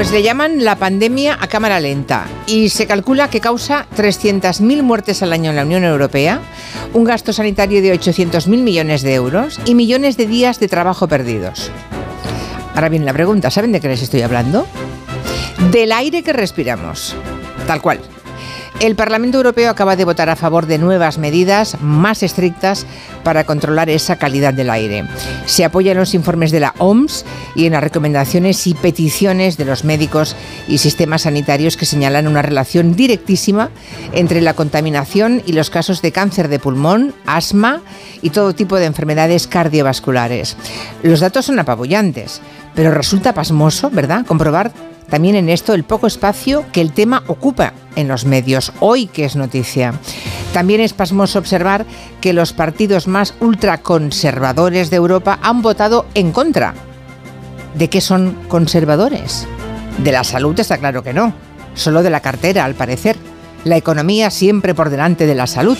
Pues le llaman la pandemia a cámara lenta y se calcula que causa 300.000 muertes al año en la Unión Europea, un gasto sanitario de 800.000 millones de euros y millones de días de trabajo perdidos. Ahora bien, la pregunta, ¿saben de qué les estoy hablando? Del aire que respiramos. Tal cual. El Parlamento Europeo acaba de votar a favor de nuevas medidas más estrictas para controlar esa calidad del aire. Se apoya en los informes de la OMS y en las recomendaciones y peticiones de los médicos y sistemas sanitarios que señalan una relación directísima entre la contaminación y los casos de cáncer de pulmón, asma y todo tipo de enfermedades cardiovasculares. Los datos son apabullantes, pero resulta pasmoso, ¿verdad?, comprobar también en esto el poco espacio que el tema ocupa en los medios, hoy que es noticia. También es pasmoso observar que los partidos más ultraconservadores de Europa han votado en contra. ¿De qué son conservadores? De la salud está claro que no, solo de la cartera al parecer. La economía siempre por delante de la salud.